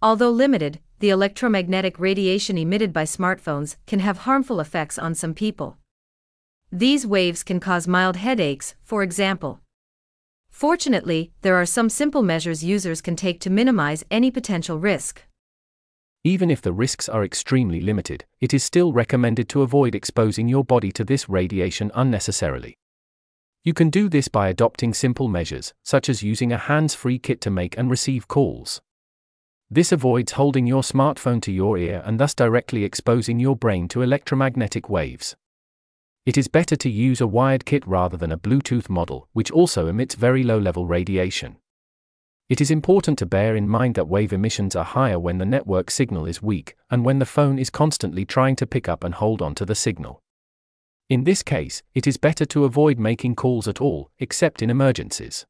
Although limited, the electromagnetic radiation emitted by smartphones can have harmful effects on some people. These waves can cause mild headaches, for example. Fortunately, there are some simple measures users can take to minimize any potential risk. Even if the risks are extremely limited, it is still recommended to avoid exposing your body to this radiation unnecessarily. You can do this by adopting simple measures, such as using a hands free kit to make and receive calls. This avoids holding your smartphone to your ear and thus directly exposing your brain to electromagnetic waves. It is better to use a wired kit rather than a Bluetooth model, which also emits very low level radiation. It is important to bear in mind that wave emissions are higher when the network signal is weak, and when the phone is constantly trying to pick up and hold on to the signal. In this case, it is better to avoid making calls at all, except in emergencies.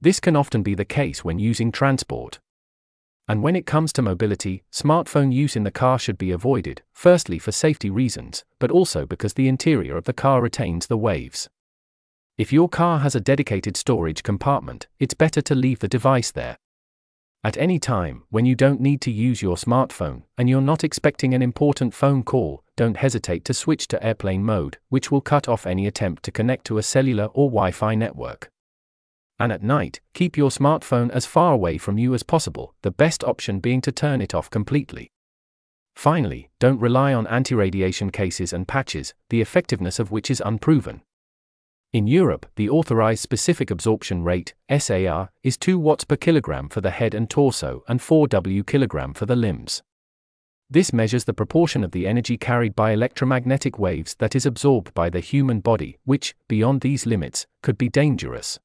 This can often be the case when using transport. And when it comes to mobility, smartphone use in the car should be avoided, firstly for safety reasons, but also because the interior of the car retains the waves. If your car has a dedicated storage compartment, it's better to leave the device there. At any time, when you don't need to use your smartphone, and you're not expecting an important phone call, don't hesitate to switch to airplane mode, which will cut off any attempt to connect to a cellular or Wi Fi network. And at night, keep your smartphone as far away from you as possible, the best option being to turn it off completely. Finally, don't rely on anti radiation cases and patches, the effectiveness of which is unproven. In Europe, the authorized specific absorption rate, SAR, is 2 watts per kilogram for the head and torso and 4 W kilogram for the limbs. This measures the proportion of the energy carried by electromagnetic waves that is absorbed by the human body, which, beyond these limits, could be dangerous.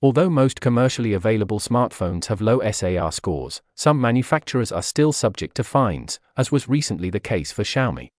Although most commercially available smartphones have low SAR scores, some manufacturers are still subject to fines, as was recently the case for Xiaomi.